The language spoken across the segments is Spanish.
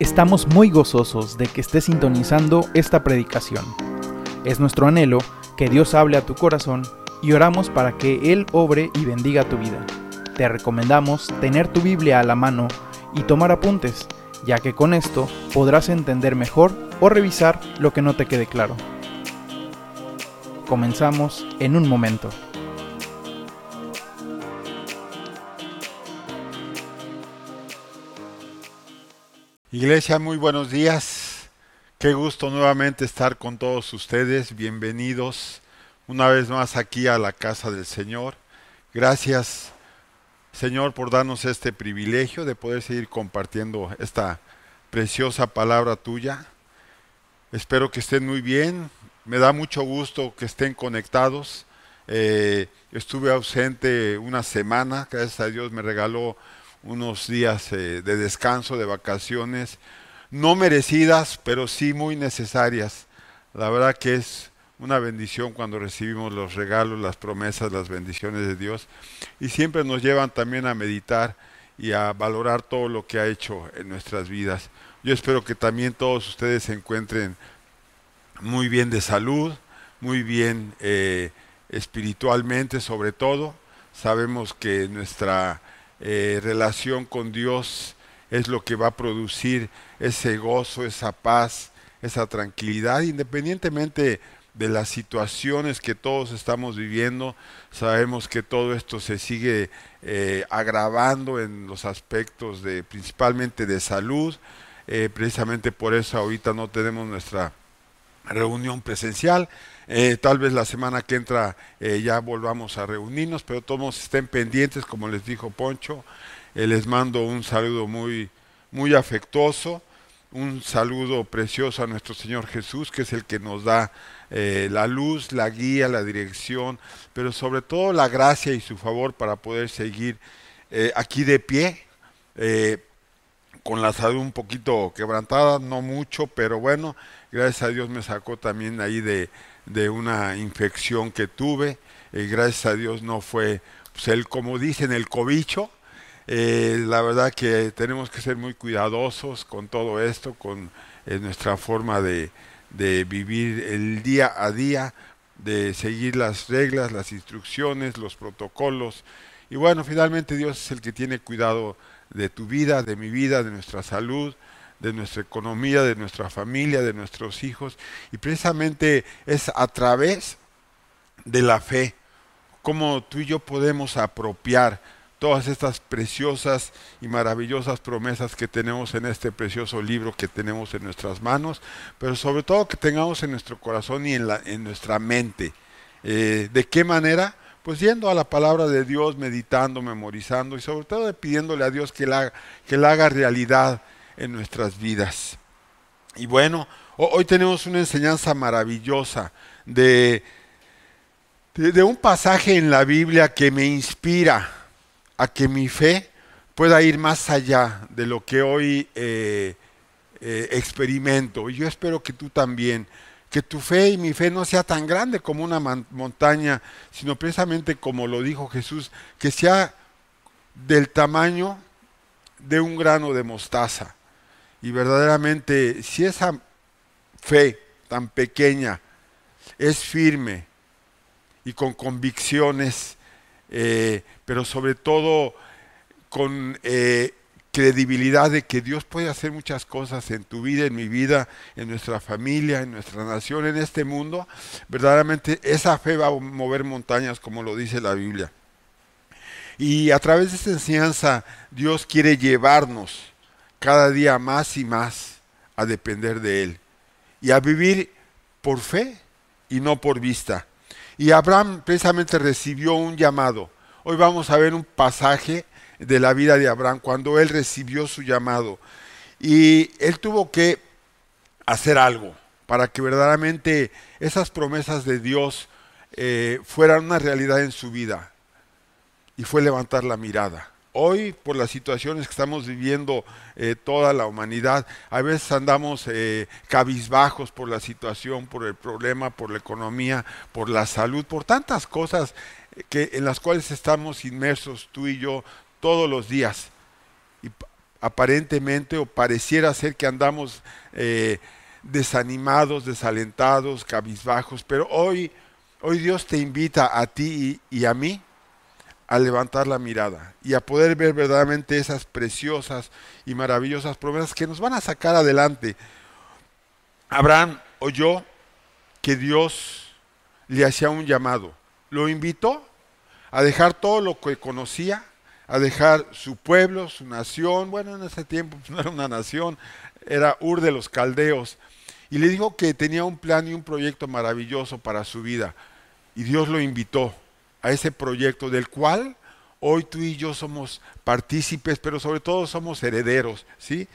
Estamos muy gozosos de que estés sintonizando esta predicación. Es nuestro anhelo que Dios hable a tu corazón y oramos para que Él obre y bendiga tu vida. Te recomendamos tener tu Biblia a la mano y tomar apuntes, ya que con esto podrás entender mejor o revisar lo que no te quede claro. Comenzamos en un momento. Iglesia, muy buenos días. Qué gusto nuevamente estar con todos ustedes. Bienvenidos una vez más aquí a la casa del Señor. Gracias, Señor, por darnos este privilegio de poder seguir compartiendo esta preciosa palabra tuya. Espero que estén muy bien. Me da mucho gusto que estén conectados. Eh, estuve ausente una semana. Gracias a Dios me regaló unos días eh, de descanso, de vacaciones, no merecidas, pero sí muy necesarias. La verdad que es una bendición cuando recibimos los regalos, las promesas, las bendiciones de Dios. Y siempre nos llevan también a meditar y a valorar todo lo que ha hecho en nuestras vidas. Yo espero que también todos ustedes se encuentren muy bien de salud, muy bien eh, espiritualmente sobre todo. Sabemos que nuestra eh, relación con Dios es lo que va a producir ese gozo, esa paz, esa tranquilidad, independientemente de las situaciones que todos estamos viviendo. Sabemos que todo esto se sigue eh, agravando en los aspectos de principalmente de salud. Eh, precisamente por eso ahorita no tenemos nuestra reunión presencial. Eh, tal vez la semana que entra eh, ya volvamos a reunirnos, pero todos estén pendientes, como les dijo Poncho. Eh, les mando un saludo muy, muy afectuoso, un saludo precioso a nuestro Señor Jesús, que es el que nos da la luz, la guía, la dirección, pero sobre todo la gracia y su favor para poder seguir aquí de pie con la salud un poquito quebrantada, no mucho, pero bueno, gracias a Dios me sacó también ahí de, de una infección que tuve. y gracias a Dios no fue, pues el, como dicen, el cobicho. Eh, la verdad que tenemos que ser muy cuidadosos con todo esto, con eh, nuestra forma de, de vivir el día a día, de seguir las reglas, las instrucciones, los protocolos. Y bueno, finalmente Dios es el que tiene cuidado de tu vida, de mi vida, de nuestra salud, de nuestra economía, de nuestra familia, de nuestros hijos. Y precisamente es a través de la fe como tú y yo podemos apropiar todas estas preciosas y maravillosas promesas que tenemos en este precioso libro que tenemos en nuestras manos, pero sobre todo que tengamos en nuestro corazón y en, la, en nuestra mente. Eh, ¿De qué manera? Pues yendo a la palabra de Dios, meditando, memorizando y sobre todo pidiéndole a Dios que la, que la haga realidad en nuestras vidas. Y bueno, hoy tenemos una enseñanza maravillosa de, de, un pasaje en la Biblia que me inspira a que mi fe pueda ir más allá de lo que hoy eh, eh, experimento. Y yo espero que tú también, que tu fe y mi fe no sea tan grande como una montaña, sino precisamente como lo dijo Jesús, que sea del tamaño de un grano de mostaza. Y verdaderamente, si esa fe tan pequeña es firme y con convicciones, eh, pero sobre todo con eh, credibilidad de que Dios puede hacer muchas cosas en tu vida, en mi vida, en nuestra familia, en nuestra nación, en este mundo, verdaderamente esa fe va a mover montañas como lo dice la Biblia. Y a través de esta enseñanza Dios quiere llevarnos cada día más y más a depender de Él y a vivir por fe y no por vista. Y Abraham precisamente recibió un llamado. Hoy vamos a ver un pasaje de la vida de Abraham cuando él recibió su llamado. Y él tuvo que hacer algo para que verdaderamente esas promesas de Dios eh, fueran una realidad en su vida. Y fue levantar la mirada. Hoy, por las situaciones que estamos viviendo eh, toda la humanidad, a veces andamos eh, cabizbajos por la situación, por el problema, por la economía, por la salud, por tantas cosas que, en las cuales estamos inmersos tú y yo todos los días. Y aparentemente o pareciera ser que andamos eh, desanimados, desalentados, cabizbajos, pero hoy, hoy Dios te invita a ti y a mí a levantar la mirada y a poder ver verdaderamente esas preciosas y maravillosas promesas que nos van a sacar adelante. Abraham oyó que Dios le hacía un llamado. Lo invitó a dejar todo lo que conocía, a dejar su pueblo, su nación. Bueno, en ese tiempo no era una nación, era Ur de los Caldeos. Y le dijo que tenía un plan y un proyecto maravilloso para su vida. Y Dios lo invitó a ese proyecto del cual hoy tú y yo somos partícipes, pero sobre todo somos herederos, ¿sí?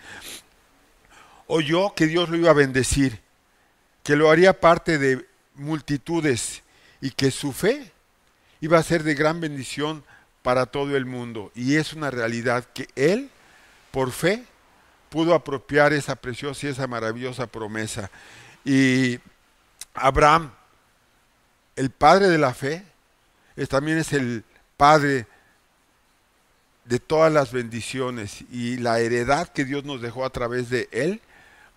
Oyó que Dios lo iba a bendecir, que lo haría parte de multitudes y que su fe iba a ser de gran bendición para todo el mundo. Y es una realidad que él, por fe, pudo apropiar esa preciosa y esa maravillosa promesa. Y Abraham, el padre de la fe, también es el Padre de todas las bendiciones y la heredad que Dios nos dejó a través de Él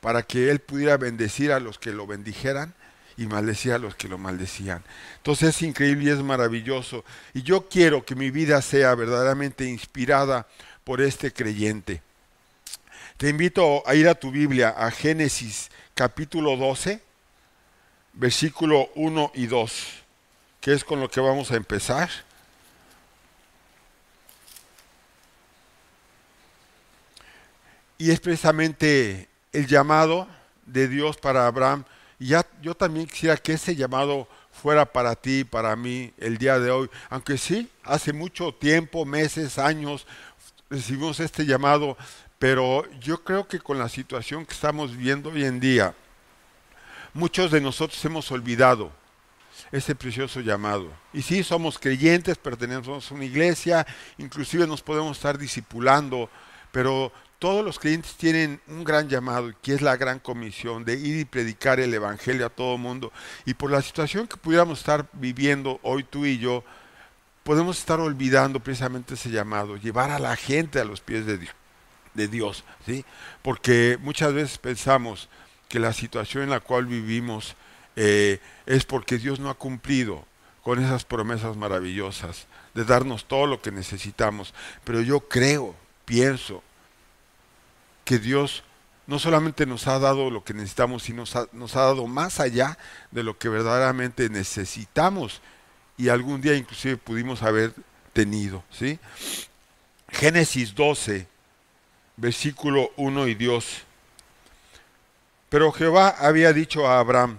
para que Él pudiera bendecir a los que lo bendijeran y maldecir a los que lo maldecían. Entonces es increíble y es maravilloso. Y yo quiero que mi vida sea verdaderamente inspirada por este creyente. Te invito a ir a tu Biblia, a Génesis capítulo 12, versículo 1 y 2 que es con lo que vamos a empezar. Y es precisamente el llamado de Dios para Abraham. Y ya, yo también quisiera que ese llamado fuera para ti, para mí, el día de hoy. Aunque sí, hace mucho tiempo, meses, años, recibimos este llamado, pero yo creo que con la situación que estamos viendo hoy en día, muchos de nosotros hemos olvidado ese precioso llamado. Y sí, somos creyentes, pertenecemos a una iglesia, inclusive nos podemos estar discipulando, pero todos los creyentes tienen un gran llamado, que es la gran comisión de ir y predicar el Evangelio a todo mundo. Y por la situación que pudiéramos estar viviendo hoy tú y yo, podemos estar olvidando precisamente ese llamado, llevar a la gente a los pies de Dios, de Dios ¿sí? Porque muchas veces pensamos que la situación en la cual vivimos eh, es porque Dios no ha cumplido con esas promesas maravillosas de darnos todo lo que necesitamos. Pero yo creo, pienso, que Dios no solamente nos ha dado lo que necesitamos, sino nos ha, nos ha dado más allá de lo que verdaderamente necesitamos y algún día inclusive pudimos haber tenido. ¿sí? Génesis 12, versículo 1 y Dios. Pero Jehová había dicho a Abraham,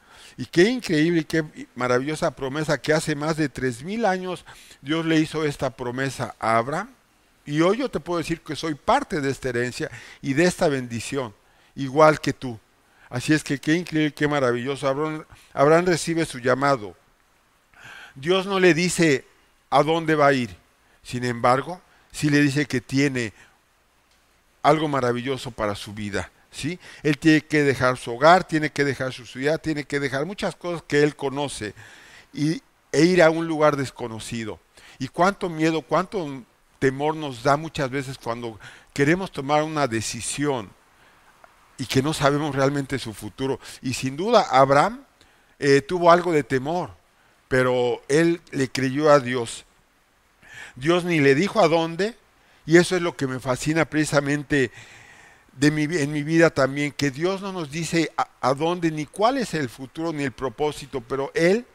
Y qué increíble y qué maravillosa promesa que hace más de tres mil años Dios le hizo esta promesa a Abraham. Y hoy yo te puedo decir que soy parte de esta herencia y de esta bendición, igual que tú. Así es que qué increíble, qué maravilloso. Abraham, Abraham recibe su llamado. Dios no le dice a dónde va a ir. Sin embargo, sí le dice que tiene algo maravilloso para su vida. ¿Sí? Él tiene que dejar su hogar, tiene que dejar su ciudad, tiene que dejar muchas cosas que él conoce y, e ir a un lugar desconocido. Y cuánto miedo, cuánto temor nos da muchas veces cuando queremos tomar una decisión y que no sabemos realmente su futuro. Y sin duda Abraham eh, tuvo algo de temor, pero él le creyó a Dios. Dios ni le dijo a dónde, y eso es lo que me fascina precisamente en mi vida también, que Dios no nos dice a, dónde ni cuál es el futuro ni el propósito, pero Él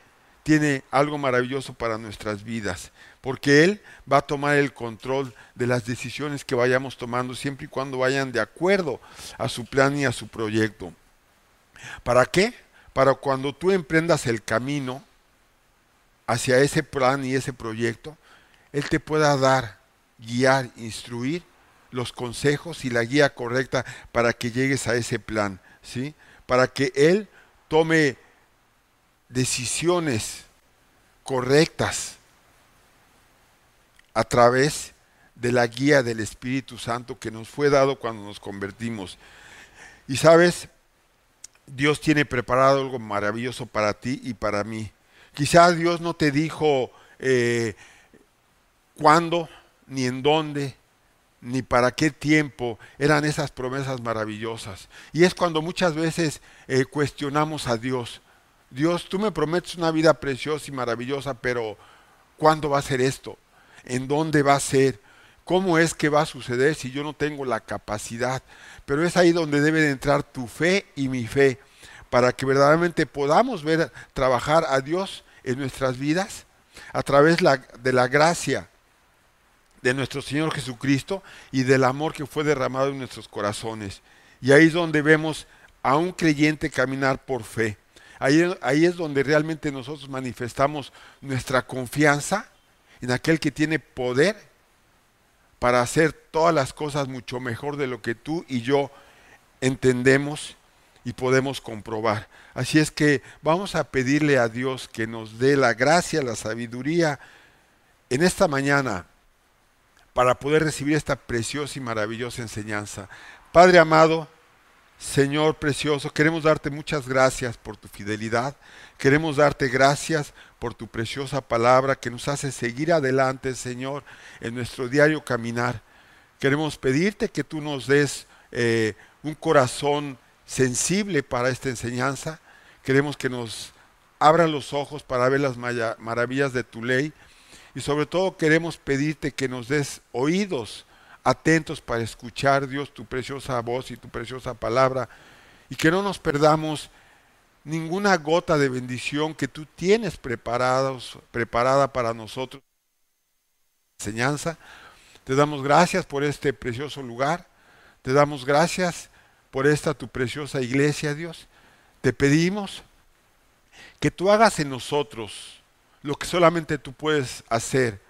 tiene algo maravilloso para nuestras vidas, porque Él va a tomar el control de las decisiones que vayamos tomando siempre y cuando vayan de acuerdo a su plan y a su proyecto. ¿Para qué? Para cuando tú emprendas el camino hacia ese plan y ese proyecto, Él te pueda dar, guiar, instruir los consejos y la guía correcta para que llegues a ese plan, ¿sí? Para que Él tome decisiones correctas a través de la guía del Espíritu Santo que nos fue dado cuando nos convertimos. Y sabes, Dios tiene preparado algo maravilloso para ti y para mí. Quizás Dios no te dijo eh, cuándo, ni en dónde, ni para qué tiempo eran esas promesas maravillosas. Y es cuando muchas veces eh, cuestionamos a Dios. Dios, tú me prometes una vida preciosa y maravillosa, pero ¿cuándo va a ser esto? ¿En dónde va a ser? ¿Cómo es que va a suceder si yo no tengo la capacidad? Pero es ahí donde debe de entrar tu fe y mi fe, para que verdaderamente podamos ver trabajar a Dios en nuestras vidas a través de la gracia de nuestro Señor Jesucristo y del amor que fue derramado en nuestros corazones. Y ahí es donde vemos a un creyente caminar por fe. Ahí, ahí es donde realmente nosotros manifestamos nuestra confianza en aquel que tiene poder para hacer todas las cosas mucho mejor de lo que tú y yo entendemos y podemos comprobar. Así es que vamos a pedirle a Dios que nos dé la gracia, la sabiduría en esta mañana para poder recibir esta preciosa y maravillosa enseñanza. Padre amado, Señor precioso, queremos darte muchas gracias por tu fidelidad, queremos darte gracias por tu preciosa palabra que nos hace seguir adelante, Señor, en nuestro diario caminar. Queremos pedirte que tú nos des eh, un corazón sensible para esta enseñanza. Queremos que nos abran los ojos para ver las maravillas de tu ley. Y sobre todo queremos pedirte que nos des oídos atentos para escuchar, Dios, tu preciosa voz y tu preciosa palabra. Y que no nos perdamos ninguna gota de bendición que tú tienes preparados, preparada para nosotros. Enseñanza. Te damos gracias por este precioso lugar. Te damos gracias por esta tu preciosa iglesia, Dios. Te pedimos que tú hagas en nosotros lo que solamente tú puedes hacer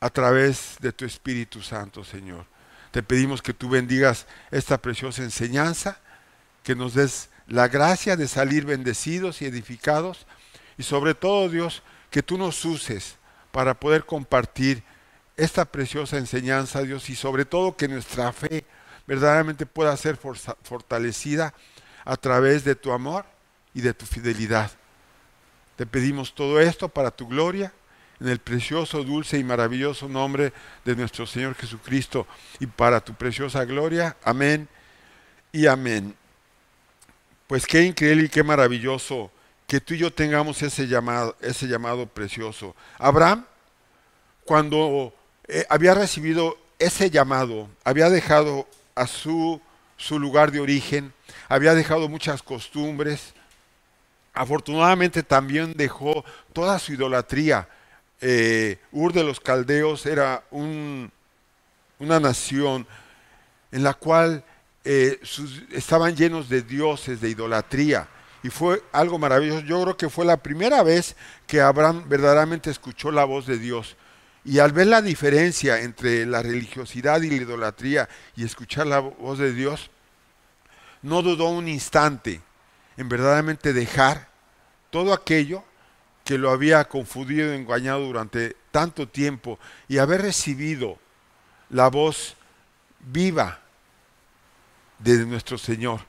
a través de tu Espíritu Santo, Señor. Te pedimos que tú bendigas esta preciosa enseñanza, que nos des la gracia de salir bendecidos y edificados y sobre todo, Dios, que tú nos uses para poder compartir esta preciosa enseñanza, Dios, y sobre todo que nuestra fe verdaderamente pueda ser fortalecida a través de tu amor y de tu fidelidad. Te pedimos todo esto para tu gloria, en el precioso, dulce y maravilloso nombre de nuestro Señor Jesucristo y para tu preciosa gloria. Amén y amén. Pues qué increíble y qué maravilloso que tú y yo tengamos ese llamado, ese llamado precioso. Abraham, cuando eh, había recibido ese llamado, había dejado a su, su lugar de origen, había dejado muchas costumbres, afortunadamente también dejó toda su idolatría. Eh, Ur de los Caldeos era un, una nación en la cual eh, estaban llenos de dioses, de idolatría. Y fue algo maravilloso. Yo creo que fue la primera vez que Abraham verdaderamente escuchó la voz de Dios. Y al ver la diferencia entre la religiosidad y la idolatría y escuchar la voz de Dios, no dudó un instante en verdaderamente dejar todo aquello que lo había confundido y engañado durante tanto tiempo y haber recibido la voz viva de nuestro Señor.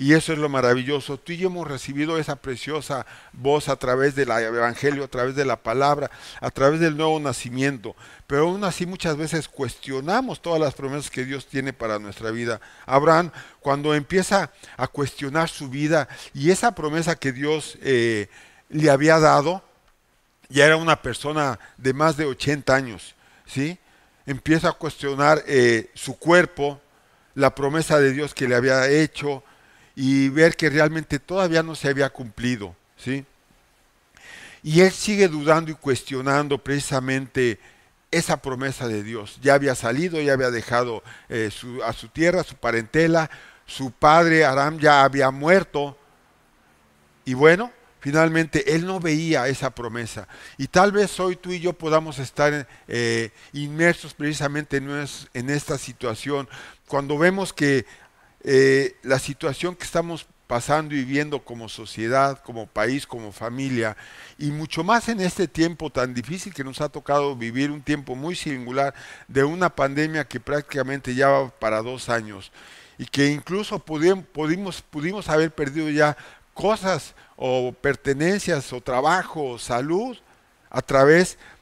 Y eso es lo maravilloso. Tú y yo hemos recibido esa preciosa voz a través del Evangelio, a través de la palabra, a través del nuevo nacimiento. Pero aún así muchas veces cuestionamos todas las promesas que Dios tiene para nuestra vida. Abraham, cuando empieza a cuestionar su vida y esa promesa que Dios eh, le había dado, ya era una persona de más de 80 años, ¿sí? Empieza a cuestionar eh, su cuerpo, la promesa de Dios que le había hecho y ver que realmente todavía no se había cumplido, ¿sí? Y él sigue dudando y cuestionando precisamente esa promesa de Dios. Ya había salido, ya había dejado eh, a su tierra, su parentela, su padre Aram ya había muerto. Y bueno, finalmente él no veía esa promesa. Y tal vez hoy tú y yo podamos estar eh, inmersos precisamente en esta situación, cuando vemos que eh, la situación que estamos pasando y viviendo como sociedad, como país, como familia, y mucho más en este tiempo tan difícil que nos ha tocado vivir, un tiempo muy singular de una pandemia que prácticamente ya va para dos años, y que incluso pudimos, pudimos haber perdido ya cosas o pertenencias o trabajo o salud a través de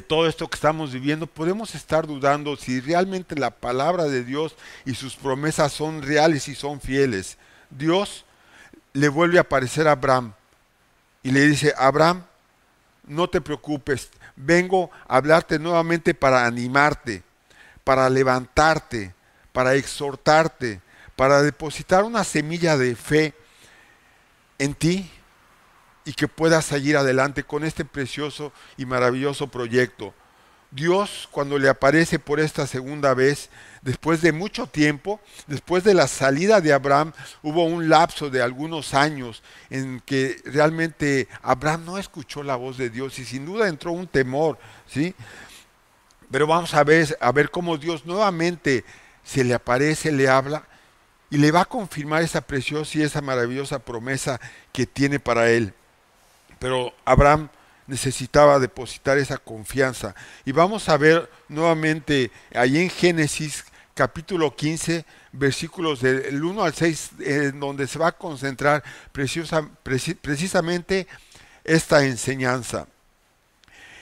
todo esto que estamos viviendo, podemos estar dudando si realmente la palabra de Dios y sus promesas son reales y son fieles. Dios le vuelve a aparecer a Abraham y le dice, Abraham, no te preocupes, vengo a hablarte nuevamente para animarte, para levantarte, para exhortarte, para depositar una semilla de fe en ti y que puedas seguir adelante con este precioso y maravilloso proyecto. Dios cuando le aparece por esta segunda vez, después de mucho tiempo, después de la salida de Abraham, hubo un lapso de algunos años en que realmente Abraham no escuchó la voz de Dios y sin duda entró un temor, ¿sí? Pero vamos a ver, a ver cómo Dios nuevamente se le aparece, le habla y le va a confirmar esa preciosa y esa maravillosa promesa que tiene para él. Pero Abraham necesitaba depositar esa confianza. Y vamos a ver nuevamente ahí en Génesis capítulo 15, versículos del 1 al 6, en donde se va a concentrar precisamente esta enseñanza.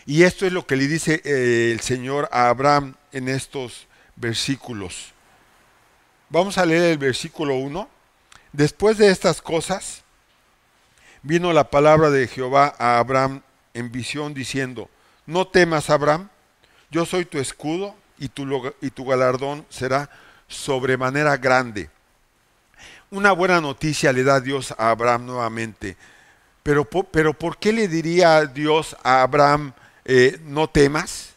Y esto es lo que le dice eh, el Señor a Abraham en estos versículos. Vamos a leer el versículo 1. Después de estas cosas, vino la palabra de Jehová a Abraham en visión diciendo, no temas Abraham, yo soy tu escudo y tu, y tu galardón será sobremanera grande. Una buena noticia le da Dios a Abraham nuevamente. Pero, pero ¿por qué le diría Dios a Abraham, eh, no temas?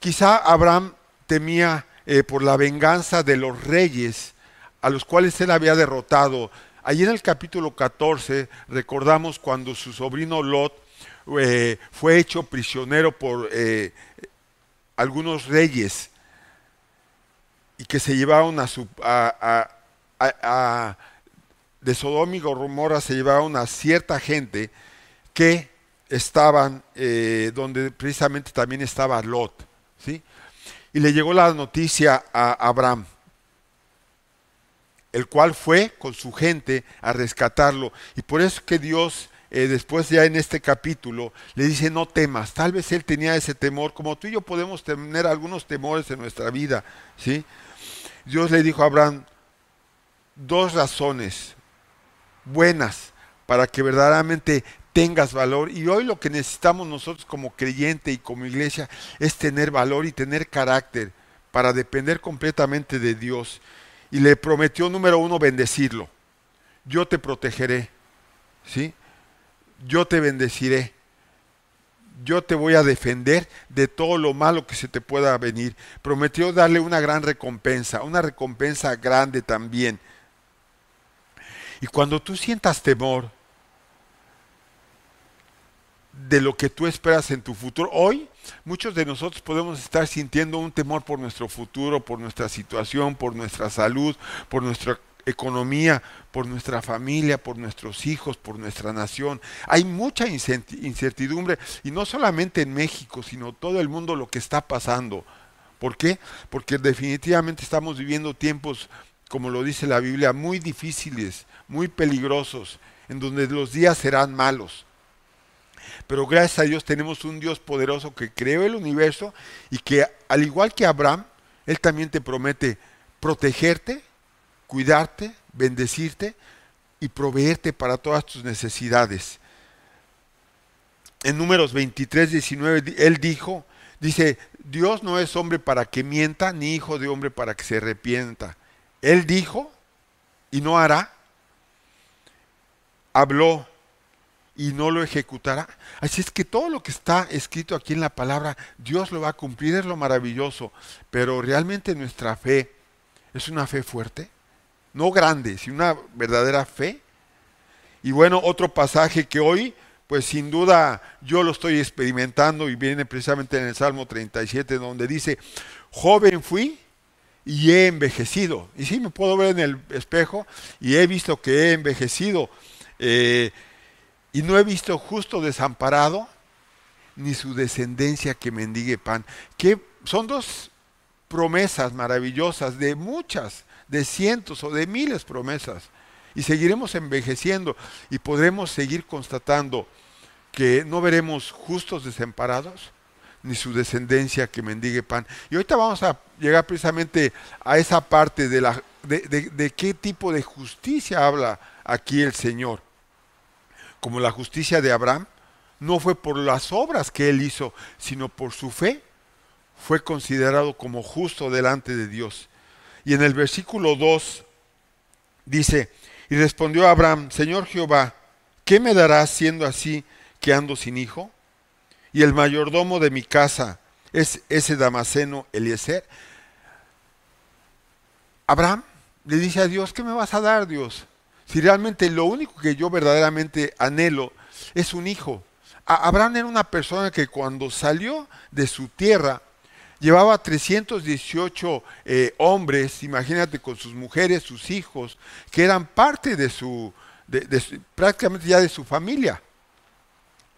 Quizá Abraham temía eh, por la venganza de los reyes a los cuales él había derrotado Allí en el capítulo 14 recordamos cuando su sobrino Lot eh, fue hecho prisionero por eh, algunos reyes y que se llevaron a su... A, de Sodoma y Gomorra se llevaron a cierta gente que estaban eh, donde precisamente también estaba Lot. ¿sí? Y le llegó la noticia a Abraham el cual fue con su gente a rescatarlo. Y por eso que Dios, eh, después ya en este capítulo, le dice, no temas. Tal vez él tenía ese temor, como tú y yo podemos tener algunos temores en nuestra vida. ¿sí? Dios le dijo a Abraham, dos razones buenas para que verdaderamente tengas valor. Y hoy lo que necesitamos nosotros como creyente y como iglesia es tener valor y tener carácter para depender completamente de Dios y le prometió, número uno, bendecirlo. Yo te protegeré, ¿sí? Yo te bendeciré. Yo te voy a defender de todo lo malo que se te pueda venir. Prometió darle una gran recompensa, una recompensa grande también. Y cuando tú sientas temor de lo que tú esperas en tu futuro, hoy muchos de nosotros podemos estar sintiendo un temor por nuestro futuro, por nuestra situación, por nuestra salud, por nuestra economía, por nuestra familia, por nuestros hijos, por nuestra nación. Hay mucha incertidumbre y no solamente en México, sino todo el mundo lo que está pasando. ¿Por qué? Porque definitivamente estamos viviendo tiempos, como lo dice la Biblia, muy difíciles, muy peligrosos, en donde los días serán malos. Pero gracias a Dios tenemos un Dios poderoso que creó el universo y que al igual que Abraham, Él también te promete protegerte, cuidarte, bendecirte y proveerte para todas tus necesidades. En números 23, 19, Él dijo, dice, Dios no es hombre para que mienta, ni hijo de hombre para que se arrepienta. Él dijo y no hará. Habló y no lo ejecutará. Así es que todo lo que está escrito aquí en la palabra, Dios lo va a cumplir, es lo maravilloso. Pero realmente nuestra fe es una fe fuerte, no grande, sino una verdadera fe. Y bueno, otro pasaje que hoy, pues sin duda yo lo estoy experimentando y viene precisamente en el Salmo 37, donde dice, joven fui y he envejecido. Y sí, me puedo ver en el espejo y he visto que he envejecido. Eh, y no he visto justo desamparado, ni su descendencia que mendigue pan. Que son dos promesas maravillosas, de muchas, de cientos o de miles promesas. Y seguiremos envejeciendo y podremos seguir constatando que no veremos justos desamparados, ni su descendencia que mendigue pan. Y ahorita vamos a llegar precisamente a esa parte de, la, de, de qué tipo de justicia habla aquí el Señor. Como la justicia de Abraham, no fue por las obras que él hizo, sino por su fe. Fue considerado como justo delante de Dios. Y en el versículo 2 dice, y respondió Abraham, Señor Jehová, ¿qué me darás siendo así que ando sin hijo? y el mayordomo de mi casa es ese Damaseno Eliezer. Abraham le dice a Dios, ¿qué me vas a dar Dios? Si realmente lo único que yo verdaderamente anhelo es un hijo. Abraham era una persona que cuando salió de su tierra llevaba 318 eh, hombres, imagínate con sus mujeres, sus hijos, que eran parte de su, prácticamente ya de su familia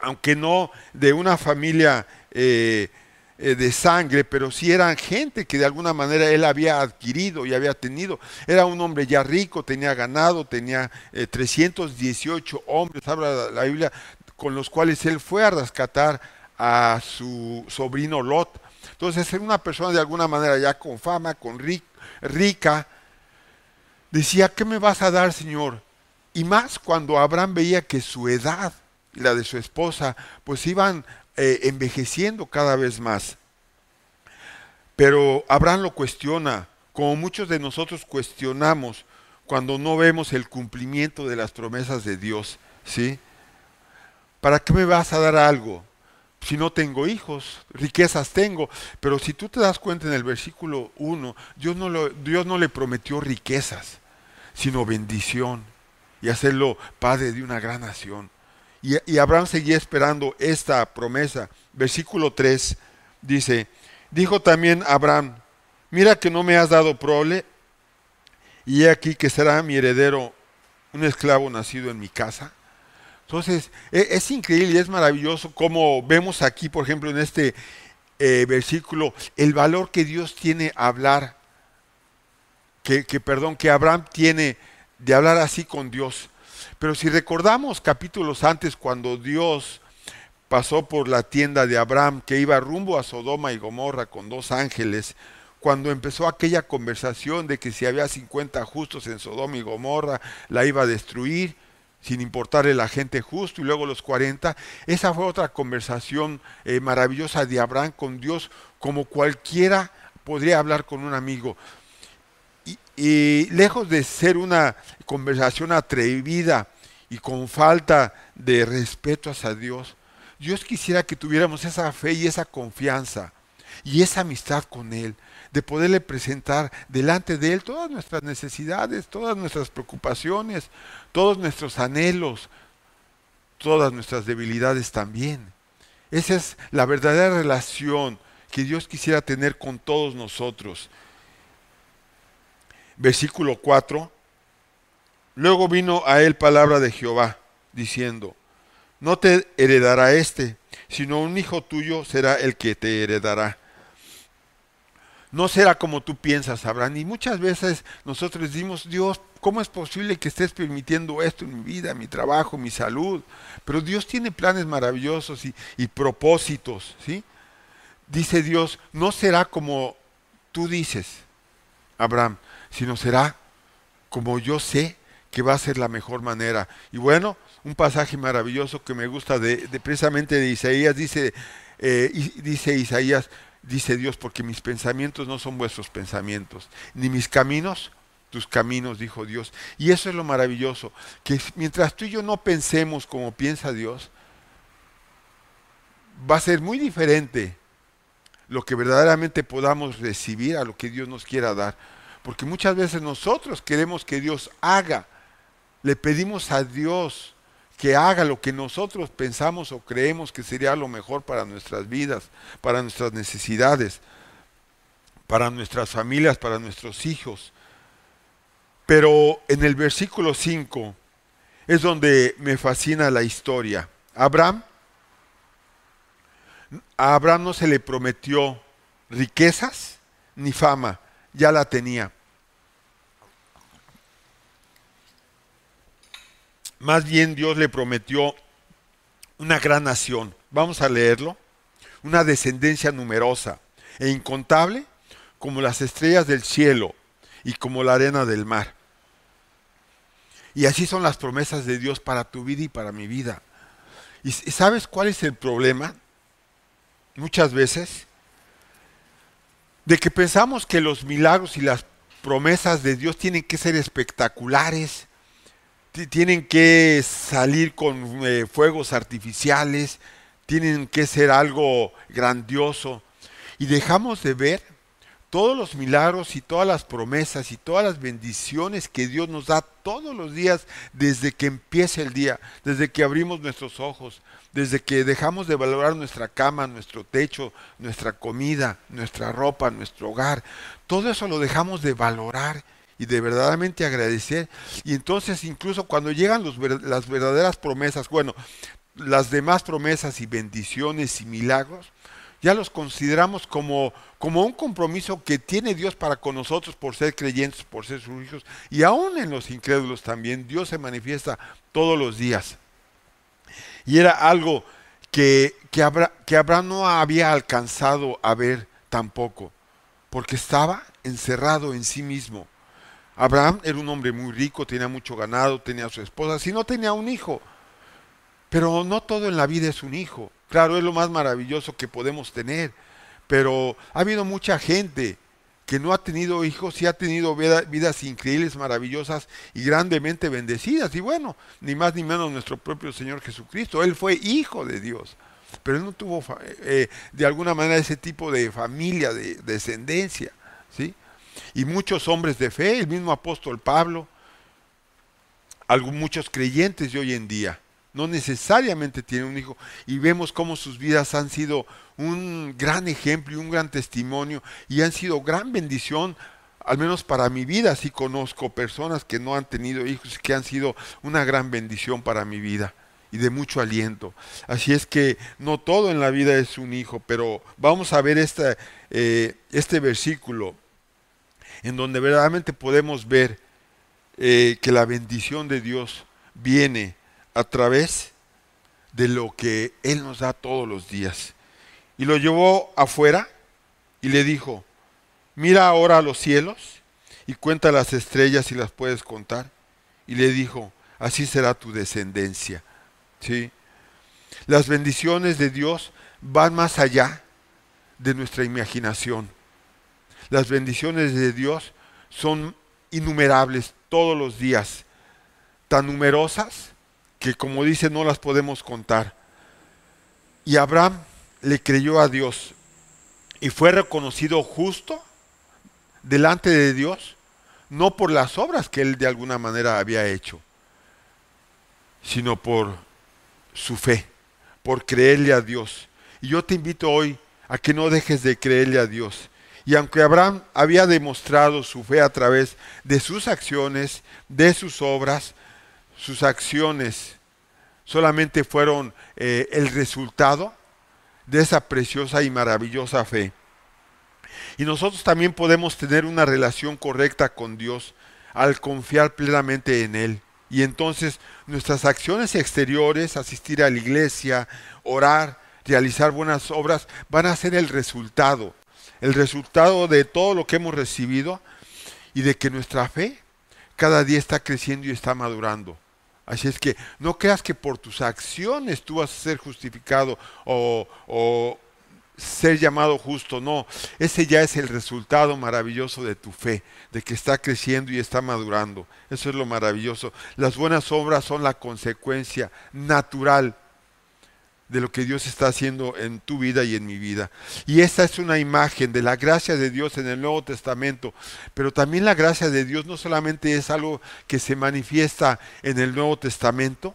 aunque no de una familia eh, eh, de sangre, pero sí eran gente que de alguna manera él había adquirido y había tenido. Era un hombre ya rico, tenía ganado, tenía 318 eh, hombres, habla la Biblia, con los cuales él fue a rescatar a su sobrino Lot. Entonces era una persona de alguna manera ya con fama, con rica. Decía, ¿qué me vas a dar, Señor? Y más cuando Abraham veía que su edad y la de su esposa, pues iban eh, envejeciendo cada vez más. Pero Abraham lo cuestiona, como muchos de nosotros cuestionamos cuando no vemos el cumplimiento de las promesas de Dios, ¿sí? ¿Para qué me vas a dar algo? Si no tengo hijos, riquezas tengo. Pero si tú te das cuenta en el versículo 1, Dios no, Dios no le prometió riquezas, sino bendición y hacerlo padre de una gran nación. Y, Abraham seguía esperando esta promesa. Versículo 3 dice, dijo también Abraham, mira que no me has dado prole, y he aquí que será mi heredero un esclavo nacido en mi casa. Entonces, e, es, increíble y es maravilloso como vemos aquí, por ejemplo, en este eh, versículo, el valor que Dios tiene a hablar, que, perdón, que Abraham tiene de hablar así con Dios. Pero si recordamos capítulos antes cuando Dios pasó por la tienda de Abraham que iba rumbo a Sodoma y Gomorra con dos ángeles, cuando empezó aquella conversación de que si había 50 justos en Sodoma y Gomorra, la iba a destruir sin importarle la gente justo y luego los 40, esa fue otra conversación eh, maravillosa de Abraham con Dios, como cualquiera podría hablar con un amigo. Y, lejos de ser una conversación atrevida y con falta de respeto hacia Dios, Dios quisiera que tuviéramos esa fe y esa confianza y esa amistad con Él, de poderle presentar delante de Él todas nuestras necesidades, todas nuestras preocupaciones, todos nuestros anhelos, todas nuestras debilidades también. Esa es la verdadera relación que Dios quisiera tener con todos nosotros versículo 4, luego vino a él palabra de Jehová, diciendo, no te heredará este, sino un hijo tuyo será el que te heredará. No será como tú piensas, Abraham. Y muchas veces nosotros decimos, Dios, ¿cómo es posible que estés permitiendo esto en mi vida, mi trabajo, mi salud? Pero Dios tiene planes maravillosos y, y propósitos, ¿sí? Dice Dios, no será como tú dices, Abraham, sino será como yo sé que va a ser la mejor manera. Y bueno, un pasaje maravilloso que me gusta de, precisamente de Isaías, dice, eh, dice Isaías, dice Dios, porque mis pensamientos no son vuestros pensamientos, ni mis caminos tus caminos, dijo Dios. Y eso es lo maravilloso, que mientras tú y yo no pensemos como piensa Dios, va a ser muy diferente lo que verdaderamente podamos recibir a lo que Dios nos quiera dar. Porque muchas veces nosotros queremos que Dios haga. Le pedimos a Dios que haga lo que nosotros pensamos o creemos que sería lo mejor para nuestras vidas, para nuestras necesidades. para nuestras familias, para nuestros hijos. Pero en el versículo 5 es donde me fascina la historia. Abraham, a Abraham no se le prometió riquezas ni fama, ya la tenía. Más bien Dios le prometió una gran nación. Vamos a leerlo. Una descendencia numerosa e incontable como las estrellas del cielo y como la arena del mar. Y así son las promesas de Dios para tu vida y para mi vida. ¿Y sabes cuál es el problema? Muchas veces, de que pensamos que los milagros y las promesas de Dios tienen que ser espectaculares, tienen que salir con eh, fuegos artificiales, tienen que ser algo grandioso. Y dejamos de ver todos los milagros y todas las promesas y todas las bendiciones que Dios nos da todos los días desde que empieza el día, desde que abrimos nuestros ojos, desde que dejamos de valorar nuestra cama, nuestro techo, nuestra comida, nuestra ropa, nuestro hogar. Todo eso lo dejamos de valorar y de verdaderamente agradecer. Y entonces incluso cuando llegan las verdaderas promesas, bueno, las demás promesas y bendiciones y milagros, ya los consideramos como, como un compromiso que tiene Dios para con nosotros por ser creyentes, por ser sus hijos. Y aún en los incrédulos también, Dios se manifiesta todos los días. Y era algo que, que, que Abraham no había alcanzado a ver tampoco, porque estaba encerrado en sí mismo. Abraham era un hombre muy rico, tenía mucho ganado, tenía a su esposa, si no tenía un hijo. Pero no todo en la vida es un hijo. Claro, es lo más maravilloso que podemos tener. Pero ha habido mucha gente que no ha tenido hijos y ha tenido vidas increíbles, maravillosas y grandemente bendecidas. Y bueno, ni más ni menos nuestro propio Señor Jesucristo. Él fue hijo de Dios. Pero él no tuvo eh, de alguna manera ese tipo de familia, de, descendencia. ¿sí? Y muchos hombres de fe, el mismo apóstol Pablo, muchos creyentes de hoy en día no necesariamente tiene un hijo y vemos cómo sus vidas han sido un gran ejemplo y un gran testimonio y han sido gran bendición, al menos para mi vida, si conozco personas que no han tenido hijos que han sido una gran bendición para mi vida y de mucho aliento. Así es que no todo en la vida es un hijo, pero vamos a ver este, eh, este versículo en donde verdaderamente podemos ver eh, que la bendición de Dios viene a través de lo que Él nos da todos los días. Y lo llevó afuera y le dijo, mira ahora a los cielos y cuenta las estrellas si las puedes contar. Y le dijo, así será tu descendencia. ¿Sí? Las bendiciones de Dios van más allá de nuestra imaginación. Las bendiciones de Dios son innumerables todos los días, tan numerosas que como dice no las podemos contar. Y Abraham le creyó a Dios y fue reconocido justo delante de Dios, no por las obras que él de alguna manera había hecho, sino por su fe, por creerle a Dios. Y yo te invito hoy a que no dejes de creerle a Dios. Y aunque Abraham había demostrado su fe a través de sus acciones, de sus obras, sus acciones solamente fueron eh, el resultado de esa preciosa y maravillosa fe. Y nosotros también podemos tener una relación correcta con Dios al confiar plenamente en Él. Y entonces nuestras acciones exteriores, asistir a la iglesia, orar, realizar buenas obras, van a ser el resultado, el resultado de todo lo que hemos recibido y de que nuestra fe cada día está creciendo y está madurando. Así es que no creas que por tus acciones tú vas a ser justificado o, ser llamado justo, no. Ese ya es el resultado maravilloso de tu fe, de que está creciendo y está madurando. Eso es lo maravilloso. Las buenas obras son la consecuencia natural de lo que Dios está haciendo en tu vida y en mi vida. Y esta es una imagen de la gracia de Dios en el Nuevo Testamento, pero también la gracia de Dios no solamente es algo que se manifiesta en el Nuevo Testamento,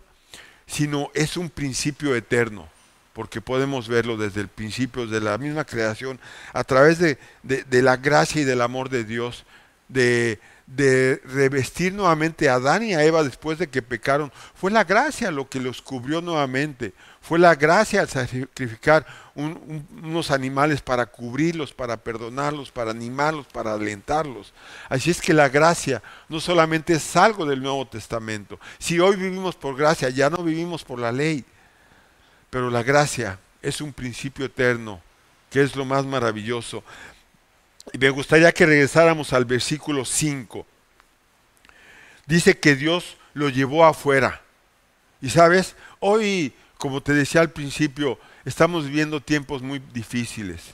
sino es un principio eterno. porque podemos verlo desde el principio, desde la misma creación, a través de, de la gracia y del amor de Dios, de, de revestir nuevamente a Adán y a Eva después de que pecaron. Fue la gracia lo que los cubrió nuevamente. Fue la gracia al sacrificar unos animales para cubrirlos, para perdonarlos, para animarlos, para alentarlos. Así es que la gracia no solamente es algo del Nuevo Testamento. Si hoy vivimos por gracia, ya no vivimos por la ley. Pero la gracia es un principio eterno, que es lo más maravilloso. Me gustaría que regresáramos al versículo 5. Dice que Dios lo llevó afuera. Y sabes, hoy, como te decía al principio, estamos viviendo tiempos muy difíciles.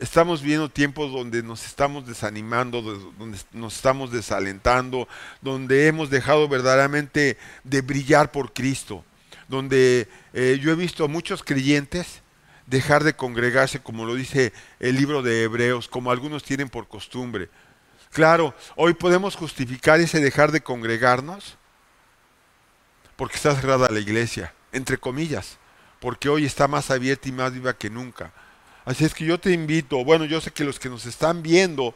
Estamos viviendo tiempos donde nos estamos desanimando, donde nos estamos desalentando, donde hemos dejado verdaderamente de brillar por Cristo, donde eh, yo he visto a muchos creyentes dejar de congregarse, como lo dice el libro de Hebreos, como algunos tienen por costumbre. Claro, hoy podemos justificar ese dejar de congregarnos porque está cerrada la iglesia, entre comillas, porque hoy está más abierta y más viva que nunca. Así es que yo te invito, bueno, yo sé que los que nos están viendo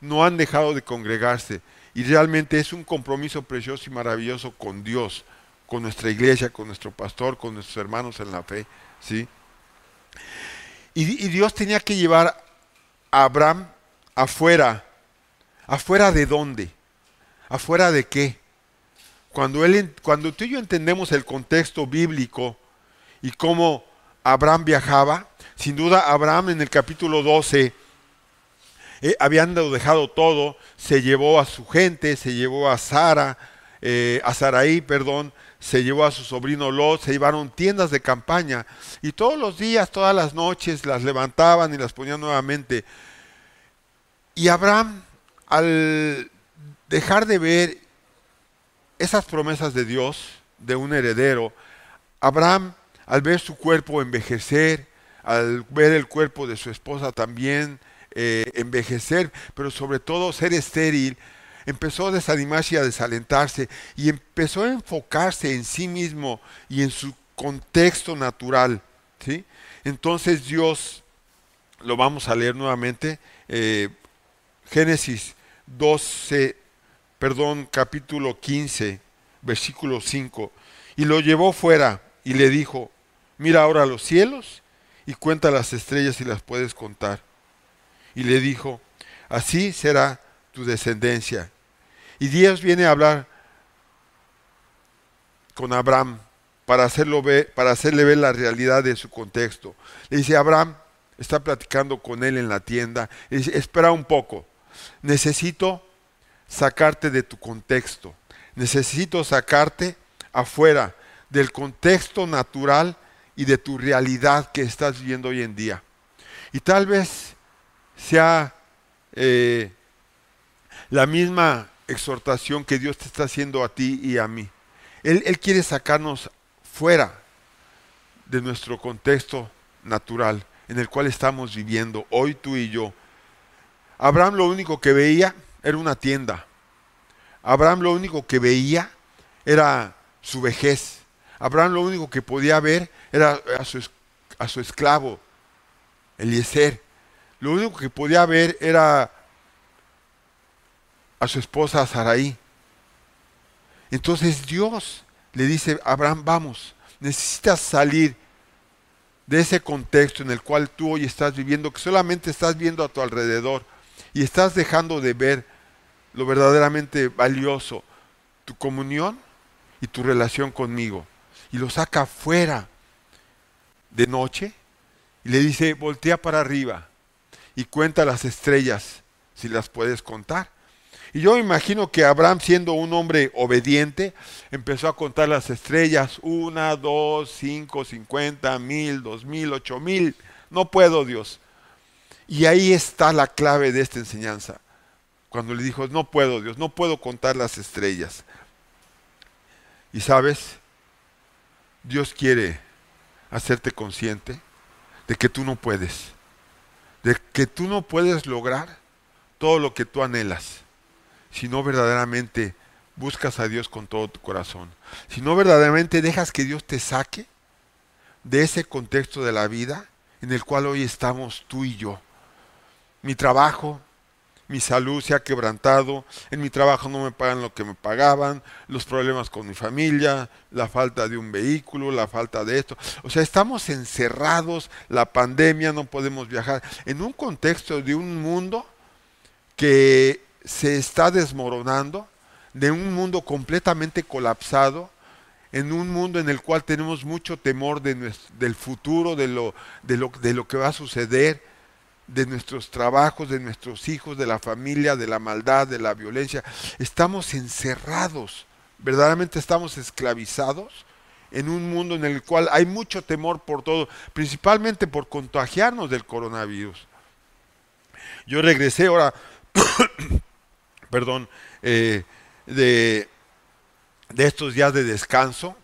no han dejado de congregarse y realmente es un compromiso precioso y maravilloso con Dios, con nuestra iglesia, con nuestro pastor, con nuestros hermanos en la fe, ¿sí? Y, Dios tenía que llevar a Abraham afuera. ¿Afuera de dónde? ¿Afuera de qué? Cuando, él, cuando tú y yo entendemos el contexto bíblico y cómo Abraham viajaba, sin duda Abraham en el capítulo 12 eh, habiendo dejado todo, se llevó a su gente, se llevó a Sara, eh, a Saraí, perdón, se llevó a su sobrino Lot, se llevaron tiendas de campaña y todos los días, todas las noches las levantaban y las ponían nuevamente. Y Abraham, al dejar de ver esas promesas de Dios, de un heredero, Abraham, al ver su cuerpo envejecer, al ver el cuerpo de su esposa también eh, envejecer, pero sobre todo ser estéril, empezó a desanimarse y a desalentarse y empezó a enfocarse en sí mismo y en su contexto natural. ¿sí? Entonces Dios, lo vamos a leer nuevamente, eh, Génesis 12, perdón, capítulo 15, versículo 5, y lo llevó fuera y le dijo, mira ahora los cielos y cuenta las estrellas si las puedes contar. Y le dijo, así será tu descendencia. Y Dios viene a hablar con Abraham para, hacerlo ver, para hacerle ver la realidad de su contexto. Le dice, Abraham está platicando con él en la tienda. Le dice, espera un poco, necesito sacarte de tu contexto. Necesito sacarte afuera del contexto natural y de tu realidad que estás viviendo hoy en día. Y tal vez sea eh, la misma exhortación que Dios te está haciendo a ti y a mí. Él, quiere sacarnos fuera de nuestro contexto natural en el cual estamos viviendo hoy tú y yo. Abraham lo único que veía era una tienda. Abraham lo único que veía era su vejez. Abraham lo único que podía ver era a su, a su esclavo, Eliezer. Lo único que podía ver era a su esposa Saraí. Entonces Dios le dice, Abraham, vamos, necesitas salir de ese contexto en el cual tú hoy estás viviendo, que solamente estás viendo a tu alrededor y estás dejando de ver lo verdaderamente valioso, tu comunión y tu relación conmigo. Y lo saca fuera de noche y le dice, voltea para arriba y cuenta las estrellas, si las puedes contar. Y yo imagino que Abraham, siendo un hombre obediente, empezó a contar las estrellas, una, dos, cinco, cincuenta, mil, dos mil, ocho mil. No puedo, Dios. Y ahí está la clave de esta enseñanza. Cuando le dijo, no puedo, Dios, no puedo contar las estrellas. Y sabes, Dios quiere hacerte consciente de que tú no puedes, de que tú no puedes lograr todo lo que tú anhelas si no verdaderamente buscas a Dios con todo tu corazón, si no verdaderamente dejas que Dios te saque de ese contexto de la vida en el cual hoy estamos tú y yo. Mi trabajo, mi salud se ha quebrantado, en mi trabajo no me pagan lo que me pagaban, los problemas con mi familia, la falta de un vehículo, la falta de esto. O sea, estamos encerrados, la pandemia, no podemos viajar, en un contexto de un mundo que se está desmoronando, de un mundo completamente colapsado, en un mundo en el cual tenemos mucho temor de del futuro, de lo, de, lo, de lo que va a suceder de nuestros trabajos, de nuestros hijos, de la familia, de la maldad, de la violencia. Estamos encerrados, verdaderamente estamos esclavizados en un mundo en el cual hay mucho temor por todo, principalmente por contagiarnos del coronavirus. Yo regresé ahora, perdón, eh, de, de estos días de descanso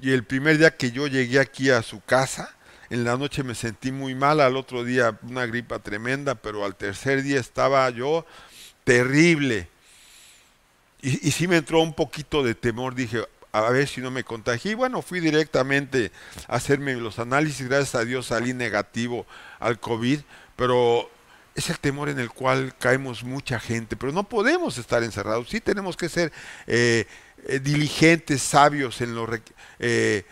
y el primer día que yo llegué aquí a su casa, en la noche me sentí muy mal, al otro día una gripa tremenda, pero al tercer día estaba yo terrible. Y, y sí me entró un poquito de temor, dije, a ver si no me contagié. Y bueno, fui directamente a hacerme los análisis, gracias a Dios salí negativo al COVID, pero es el temor en el cual caemos mucha gente, pero no podemos estar encerrados, sí tenemos que ser eh, eh, diligentes, sabios en lo... Eh,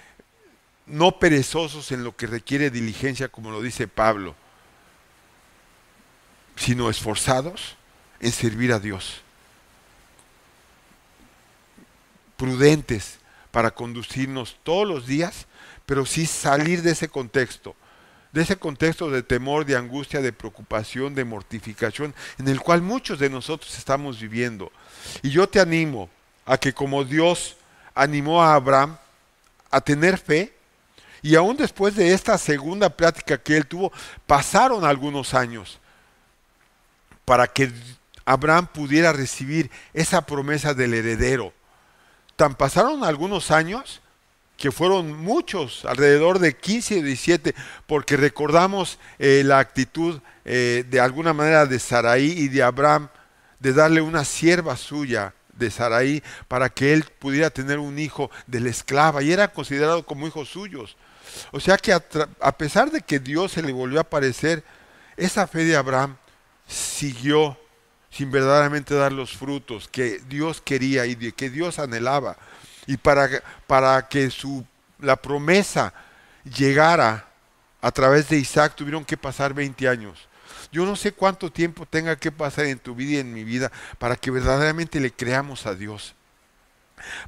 no perezosos en lo que requiere diligencia, como lo dice Pablo, sino esforzados en servir a Dios. Prudentes para conducirnos todos los días, pero sí salir de ese contexto, de ese contexto de temor, de angustia, de preocupación, de mortificación, en el cual muchos de nosotros estamos viviendo. Y yo te animo a que como Dios animó a Abraham a tener fe, y aún después de esta segunda plática que él tuvo, pasaron algunos años para que Abraham pudiera recibir esa promesa del heredero. Tan pasaron algunos años que fueron muchos, alrededor de 15 o 17, porque recordamos eh, la actitud eh, de alguna manera de Saraí y de Abraham de darle una sierva suya de Saraí para que él pudiera tener un hijo de la esclava y era considerado como hijos suyos. O sea que a, pesar de que Dios se le volvió a aparecer, esa fe de Abraham siguió sin verdaderamente dar los frutos que Dios quería y que Dios anhelaba. Y para, para que su, la promesa llegara a través de Isaac tuvieron que pasar 20 años. Yo no sé cuánto tiempo tenga que pasar en tu vida y en mi vida para que verdaderamente le creamos a Dios.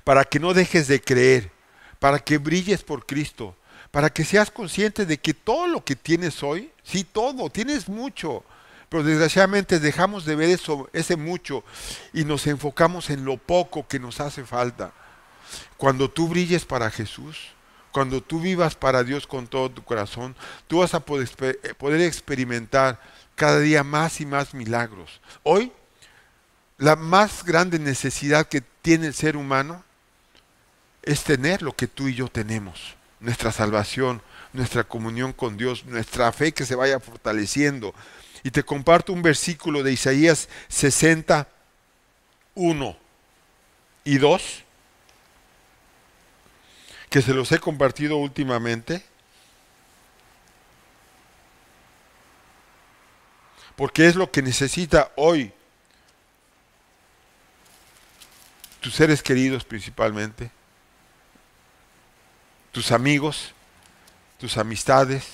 Para que no dejes de creer, para que brilles por Cristo, para que seas consciente de que todo lo que tienes hoy, sí, todo, tienes mucho, pero desgraciadamente dejamos de ver eso, ese mucho y nos enfocamos en lo poco que nos hace falta. Cuando tú brilles para Jesús, cuando tú vivas para Dios con todo tu corazón, tú vas a poder, eh, poder experimentar cada día más y más milagros. Hoy, la más grande necesidad que tiene el ser humano es tener lo que tú y yo tenemos nuestra salvación, nuestra comunión con Dios, nuestra fe que se vaya fortaleciendo. Y te comparto un versículo de Isaías 60, 1 y 2, que se los he compartido últimamente. Porque es lo que necesita hoy tus seres queridos principalmente tus amigos, tus amistades,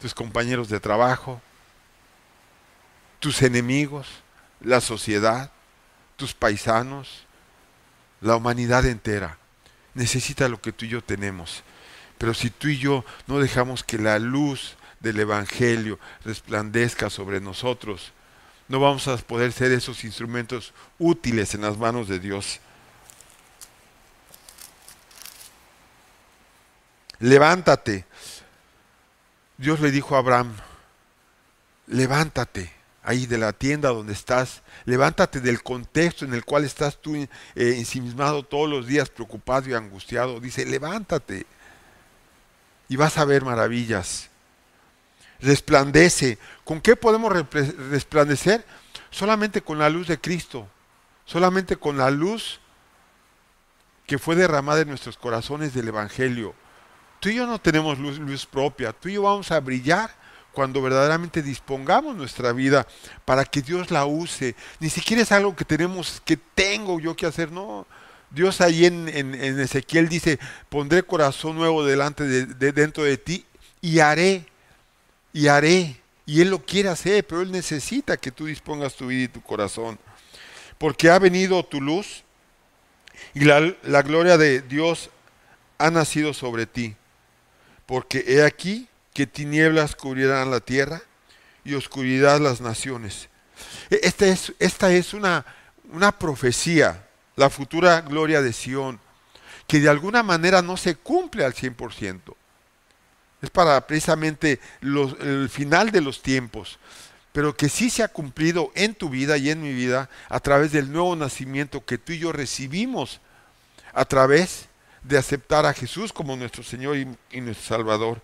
tus compañeros de trabajo, tus enemigos, la sociedad, tus paisanos, la humanidad entera. Necesita lo que tú y yo tenemos. Pero si tú y yo no dejamos que la luz del Evangelio resplandezca sobre nosotros, no vamos a poder ser esos instrumentos útiles en las manos de Dios. levántate. Dios le dijo a Abraham, levántate ahí de la tienda donde estás, levántate del contexto en el cual estás tú eh, ensimismado todos los días, preocupado y angustiado. Dice, levántate y vas a ver maravillas. Resplandece. ¿Con qué podemos resplandecer? Solamente con la luz de Cristo, solamente con la luz que fue derramada en nuestros corazones del Evangelio Tú y yo no tenemos luz, luz propia, tú y yo vamos a brillar cuando verdaderamente dispongamos nuestra vida para que Dios la use. Ni siquiera es algo que tenemos, que tengo yo que hacer, no. Dios ahí en, en, Ezequiel dice, pondré corazón nuevo delante de, dentro de ti y haré, y haré. Y Él lo quiere hacer, pero Él necesita que tú dispongas tu vida y tu corazón. Porque ha venido tu luz y la, la gloria de Dios ha nacido sobre ti. Porque he aquí que tinieblas cubrirán la tierra y oscuridad las naciones. E, esta es, esta es una, una profecía, la futura gloria de Sión, que de alguna manera no se cumple al 100%. Es para precisamente los, el final de los tiempos, pero que sí se ha cumplido en tu vida y en mi vida a través del nuevo nacimiento que tú y yo recibimos a través de aceptar a Jesús como nuestro Señor y, y nuestro Salvador.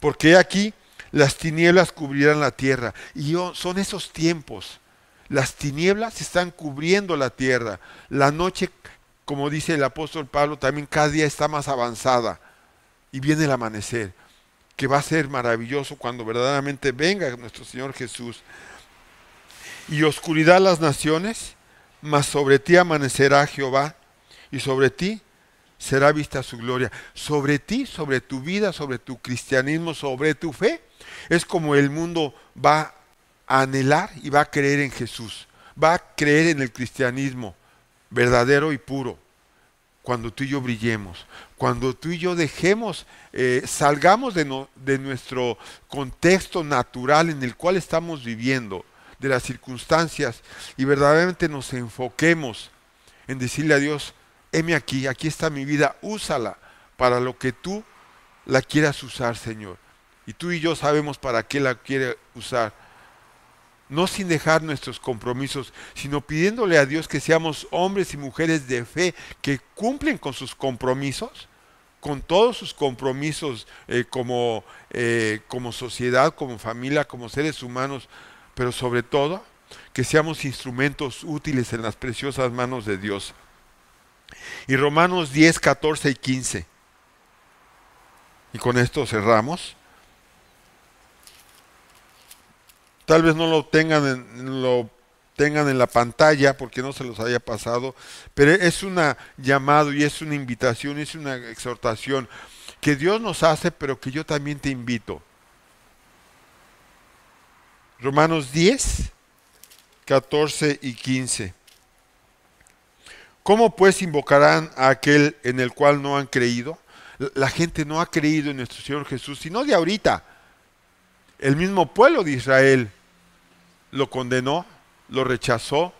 Porque aquí las tinieblas cubrirán la tierra. Y son esos tiempos. Las tinieblas están cubriendo la tierra. La noche, como dice el apóstol Pablo, también cada día está más avanzada. Y viene el amanecer, que va a ser maravilloso cuando verdaderamente venga nuestro Señor Jesús. Y oscuridad las naciones, mas sobre ti amanecerá Jehová, y sobre ti será vista su gloria. Sobre ti, sobre tu vida, sobre tu cristianismo, sobre tu fe. Es como el mundo va a anhelar y va a creer en Jesús. Va a creer en el cristianismo verdadero y puro. Cuando tú y yo brillemos, cuando tú y yo dejemos, eh, salgamos de, de nuestro contexto natural en el cual estamos viviendo, de las circunstancias, y verdaderamente nos enfoquemos en decirle a Dios, heme aquí, aquí está mi vida, úsala para lo que tú la quieras usar, Señor. Y tú y yo sabemos para qué la quiere usar. No sin dejar nuestros compromisos, sino pidiéndole a Dios que seamos hombres y mujeres de fe que cumplen con sus compromisos, con todos sus compromisos eh, como, eh, como sociedad, como familia, como seres humanos, pero sobre todo que seamos instrumentos útiles en las preciosas manos de Dios. Y Romanos 10, 14 y 15. Y con esto cerramos. Tal vez no lo tengan en, lo tengan en la pantalla porque no se los haya pasado, pero es una llamado y es una invitación, es una exhortación que Dios nos hace, pero que yo también te invito. Romanos 10, 14 y 15. ¿Cómo pues invocarán a aquel en el cual no han creído? La gente no ha creído en nuestro Señor Jesús, sino de ahorita. El mismo pueblo de Israel lo condenó, lo rechazó,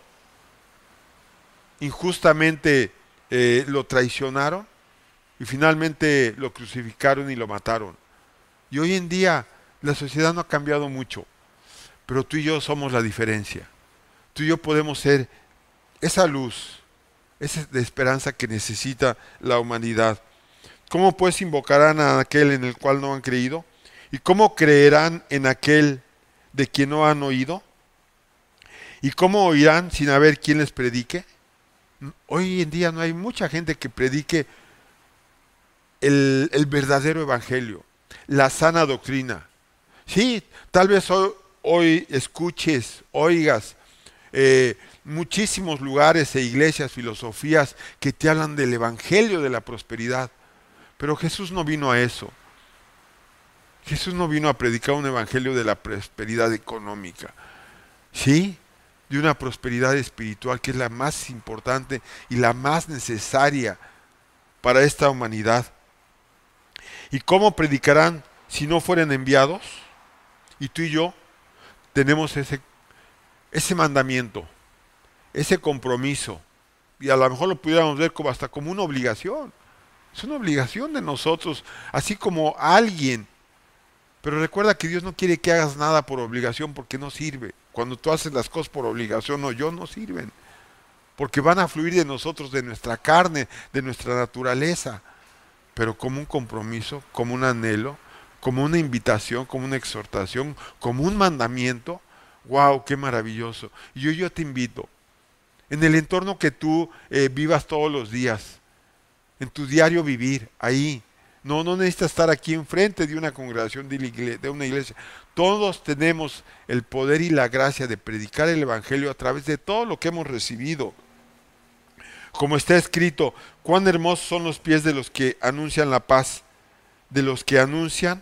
injustamente eh, lo traicionaron y finalmente lo crucificaron y lo mataron. Y hoy en día la sociedad no ha cambiado mucho, pero tú y yo somos la diferencia. Tú y yo podemos ser esa luz esa es la esperanza que necesita la humanidad. ¿Cómo pues invocarán a aquel en el cual no han creído? ¿Y cómo creerán en aquel de quien no han oído? ¿Y cómo oirán sin haber quien les predique? Hoy en día no hay mucha gente que predique el, verdadero evangelio, la sana doctrina. Sí, tal vez hoy, hoy escuches, oigas eh, muchísimos lugares e iglesias, filosofías que te hablan del Evangelio de la prosperidad. Pero Jesús no vino a eso. Jesús no vino a predicar un Evangelio de la prosperidad económica. Sí, de una prosperidad espiritual que es la más importante y la más necesaria para esta humanidad. ¿Y cómo predicarán si no fueren enviados? Y tú y yo tenemos ese, ese mandamiento ese compromiso. Y a lo mejor lo pudiéramos ver como hasta como una obligación. Es una obligación de nosotros, así como alguien. Pero recuerda que Dios no quiere que hagas nada por obligación porque no sirve. Cuando tú haces las cosas por obligación o yo no sirven. Porque van a fluir de nosotros, de nuestra carne, de nuestra naturaleza. Pero como un compromiso, como un anhelo, como una invitación, como una exhortación, como un mandamiento. ¡Wow! ¡Qué maravilloso! Y yo, yo te invito en el entorno que tú eh, vivas todos los días, en tu diario vivir, ahí, No, no necesitas estar aquí enfrente de una congregación de una iglesia. Todos tenemos el poder y la gracia de predicar el Evangelio a través de todo lo que hemos recibido. Como está escrito, cuán hermosos son los pies de los que anuncian la paz, de los que anuncian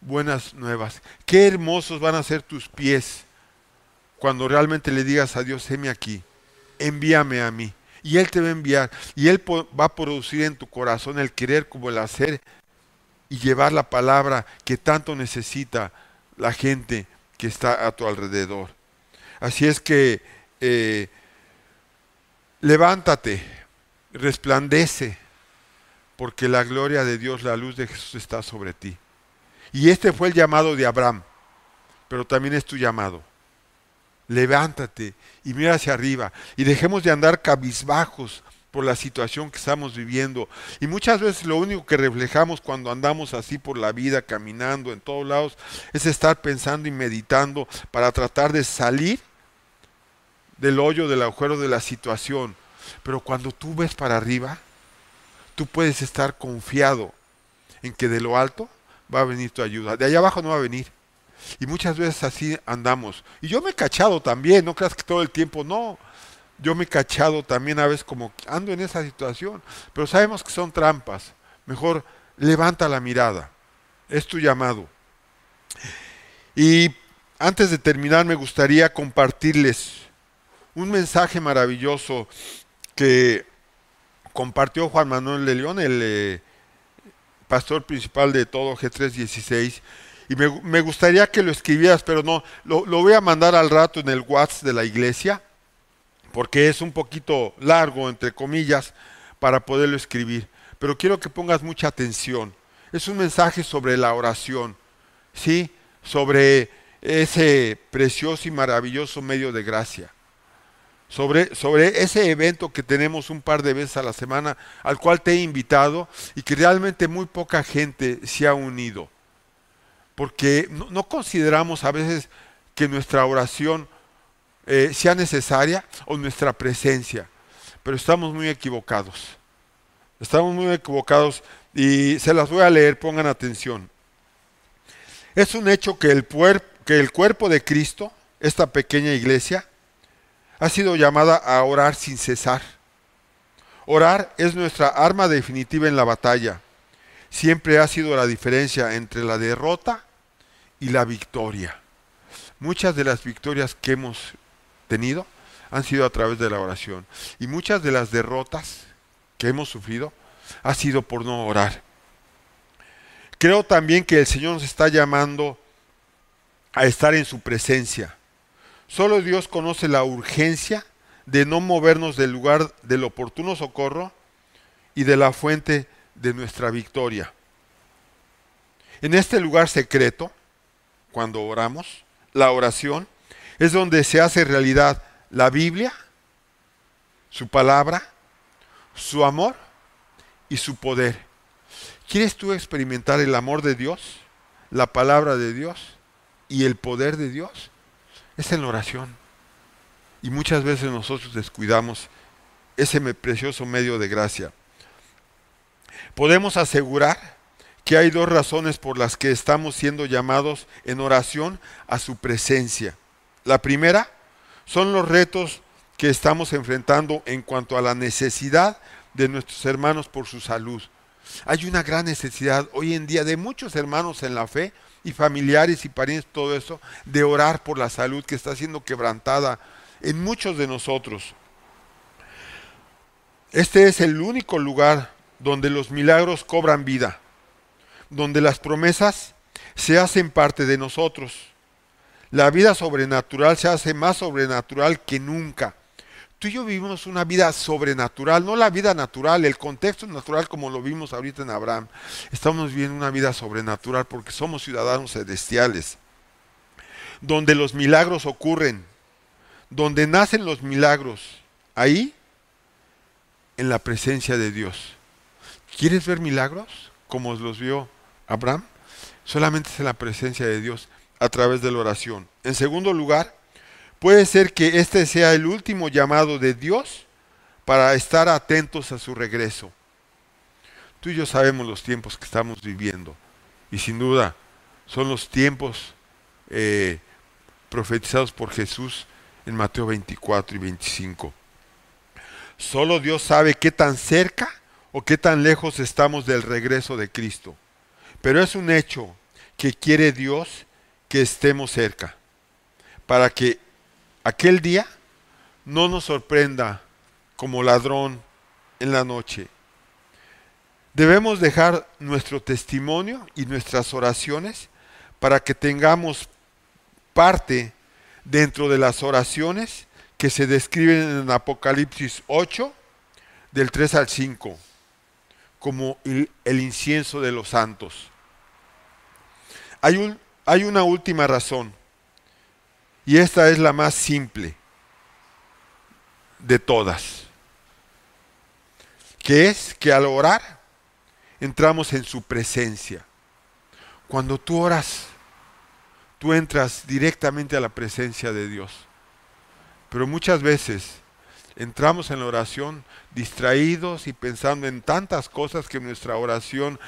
buenas nuevas. Qué hermosos van a ser tus pies cuando realmente le digas a Dios, heme aquí, envíame a mí. Y Él te va a enviar. Y Él va a producir en tu corazón el querer como el hacer y llevar la palabra que tanto necesita la gente que está a tu alrededor. Así es que eh, levántate, resplandece, porque la gloria de Dios, la luz de Jesús está sobre ti. Y este fue el llamado de Abraham, pero también es tu llamado. Levántate y mira hacia arriba y dejemos de andar cabizbajos por la situación que estamos viviendo. Y muchas veces lo único que reflejamos cuando andamos así por la vida, caminando en todos lados, es estar pensando y meditando para tratar de salir del hoyo, del agujero de la situación. Pero cuando tú ves para arriba, tú puedes estar confiado en que de lo alto va a venir tu ayuda. De allá abajo no va a venir. Y muchas veces así andamos. Y yo me he cachado también, no creas que todo el tiempo, no. Yo me he cachado también a veces como ando en esa situación. Pero sabemos que son trampas. Mejor levanta la mirada. Es tu llamado. Y antes de terminar me gustaría compartirles un mensaje maravilloso que compartió Juan Manuel de León, el... Eh, pastor principal de todo G316. Y me, gustaría que lo escribieras, pero no, lo, lo, voy a mandar al rato en el WhatsApp de la iglesia, porque es un poquito largo, entre comillas, para poderlo escribir. Pero quiero que pongas mucha atención. Es un mensaje sobre la oración, ¿sí? Sobre ese precioso y maravilloso medio de gracia sobre, sobre ese evento que tenemos un par de veces a la semana, al cual te he invitado y que realmente muy poca gente se ha unido. Porque no, consideramos a veces que nuestra oración eh, sea necesaria o nuestra presencia, pero estamos muy equivocados. Estamos muy equivocados y se las voy a leer, pongan atención. Es un hecho que el, que el cuerpo de Cristo, esta pequeña iglesia, ha sido llamada a orar sin cesar. Orar es nuestra arma definitiva en la batalla. Siempre ha sido la diferencia entre la derrota y la victoria. Muchas de las victorias que hemos tenido han sido a través de la oración. Y muchas de las derrotas que hemos sufrido ha sido por no orar. Creo también que el Señor nos está llamando a estar en su presencia Solo Dios conoce la urgencia de no movernos del lugar del oportuno socorro y de la fuente de nuestra victoria. En este lugar secreto, cuando oramos, la oración, es donde se hace realidad la Biblia, su palabra, su amor y su poder. ¿Quieres tú experimentar el amor de Dios, la palabra de Dios y el poder de Dios? es en la oración. Y muchas veces nosotros descuidamos ese precioso medio de gracia. Podemos asegurar que hay dos razones por las que estamos siendo llamados en oración a su presencia. La primera son los retos que estamos enfrentando en cuanto a la necesidad de nuestros hermanos por su salud. Hay una gran necesidad hoy en día de muchos hermanos en la fe y familiares y parientes, todo eso, de orar por la salud que está siendo quebrantada en muchos de nosotros. Este es el único lugar donde los milagros cobran vida, donde las promesas se hacen parte de nosotros. La vida sobrenatural se hace más sobrenatural que nunca tú y yo vivimos una vida sobrenatural, no la vida natural, el contexto natural como lo vimos ahorita en Abraham. Estamos viviendo una vida sobrenatural porque somos ciudadanos celestiales, donde los milagros ocurren, donde nacen los milagros, ahí, en la presencia de Dios. ¿Quieres ver milagros como los vio Abraham? Solamente es en la presencia de Dios a través de la oración. En segundo lugar, Puede ser que este sea el último llamado de Dios para estar atentos a su regreso. Tú y yo sabemos los tiempos que estamos viviendo. Y sin duda son los tiempos eh, profetizados por Jesús en Mateo 24 y 25. Solo Dios sabe qué tan cerca o qué tan lejos estamos del regreso de Cristo. Pero es un hecho que quiere Dios que estemos cerca, para que aquel día no nos sorprenda como ladrón en la noche. Debemos dejar nuestro testimonio y nuestras oraciones para que tengamos parte dentro de las oraciones que se describen en Apocalipsis 8, del 3 al 5, como el, incienso de los santos. Hay, un, hay una última razón, y esta es la más simple de todas, que es que al orar entramos en su presencia. Cuando tú oras, tú entras directamente a la presencia de Dios. Pero muchas veces entramos en la oración distraídos y pensando en tantas cosas que nuestra oración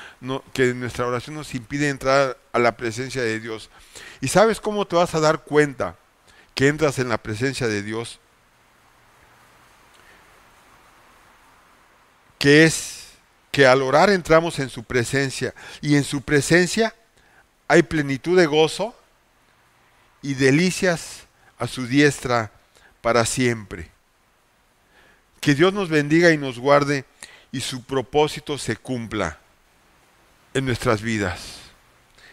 que nuestra oración nos impide entrar a la presencia de Dios. ¿Y sabes cómo te vas a dar cuenta que entras en la presencia de Dios? Que es que al orar entramos en su presencia y en su presencia hay plenitud de gozo, y delicias a su diestra para siempre. Que Dios nos bendiga y nos guarde y su propósito se cumpla en nuestras vidas.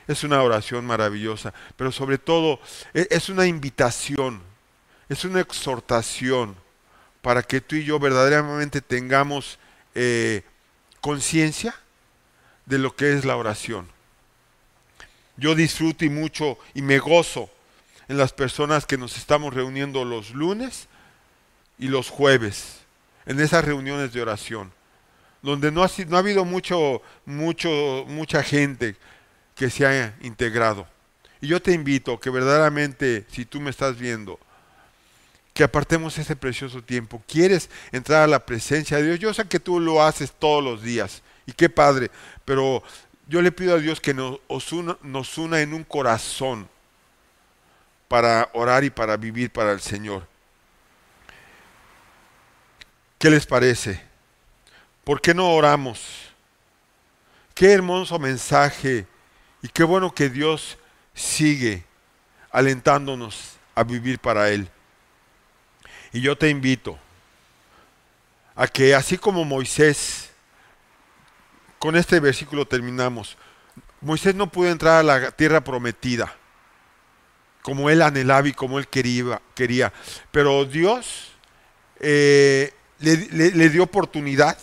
Es una oración maravillosa, pero sobre todo e, es una invitación, es una exhortación para que tú y yo verdaderamente tengamos eh, conciencia de lo que es la oración. Yo disfruto y mucho y me gozo en las personas que nos estamos reuniendo los lunes y los jueves, en esas reuniones de oración, donde no ha, no ha habido mucho, mucho, mucha gente que se ha integrado. Y yo te invito que verdaderamente, si tú me estás viendo, que apartemos ese precioso tiempo. ¿Quieres entrar a la presencia de Dios? Yo sé que tú lo haces todos los días. Y qué padre. Pero yo le pido a Dios que nos, nos una en un corazón para orar y para vivir para el Señor. ¿Qué les parece? ¿Por qué no oramos? Qué hermoso mensaje y qué bueno que Dios sigue alentándonos a vivir para Él. Y yo te invito a que así como Moisés, con este versículo terminamos, Moisés no pudo entrar a la tierra prometida como él anhelaba y como él quería. quería. Pero Dios eh, le, dio oportunidad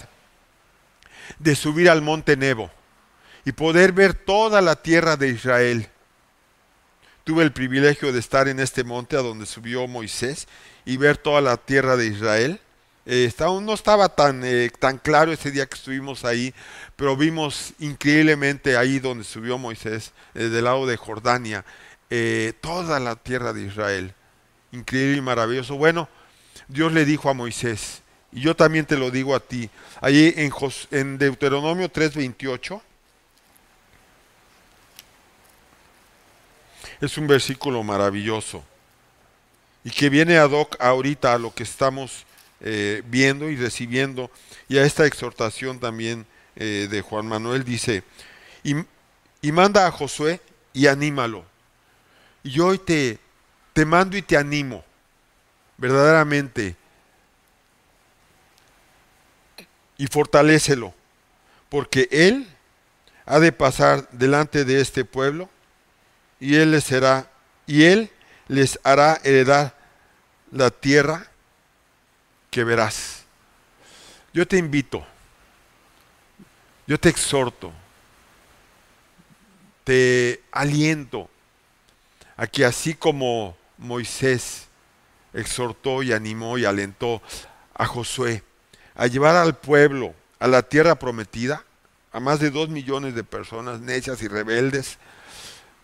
de subir al monte Nebo y poder ver toda la tierra de Israel. Tuve el privilegio de estar en este monte a donde subió Moisés y ver toda la tierra de Israel. Eh, no estaba tan, eh, tan claro ese día que estuvimos ahí, pero vimos increíblemente ahí donde subió Moisés, del lado de Jordania, eh, toda la tierra de Israel. Increíble y maravilloso. Bueno, Dios le dijo a Moisés, y yo también te lo digo a ti, allí en, en Deuteronomio 3:28, es un versículo maravilloso. Y que viene ad hoc ahorita a lo que estamos eh, viendo y recibiendo. Y a esta exhortación también eh, de Juan Manuel dice, y manda a Josué y anímalo. Y hoy te, te mando y te animo, verdaderamente, y fortalécelo, porque Él ha de pasar delante de este pueblo y Él les será, y Él les hará heredar la tierra que verás. Yo te invito, yo te exhorto, te aliento a que así como Moisés exhortó y animó y alentó a Josué a llevar al pueblo a la tierra prometida, a más de dos millones de personas necias y rebeldes,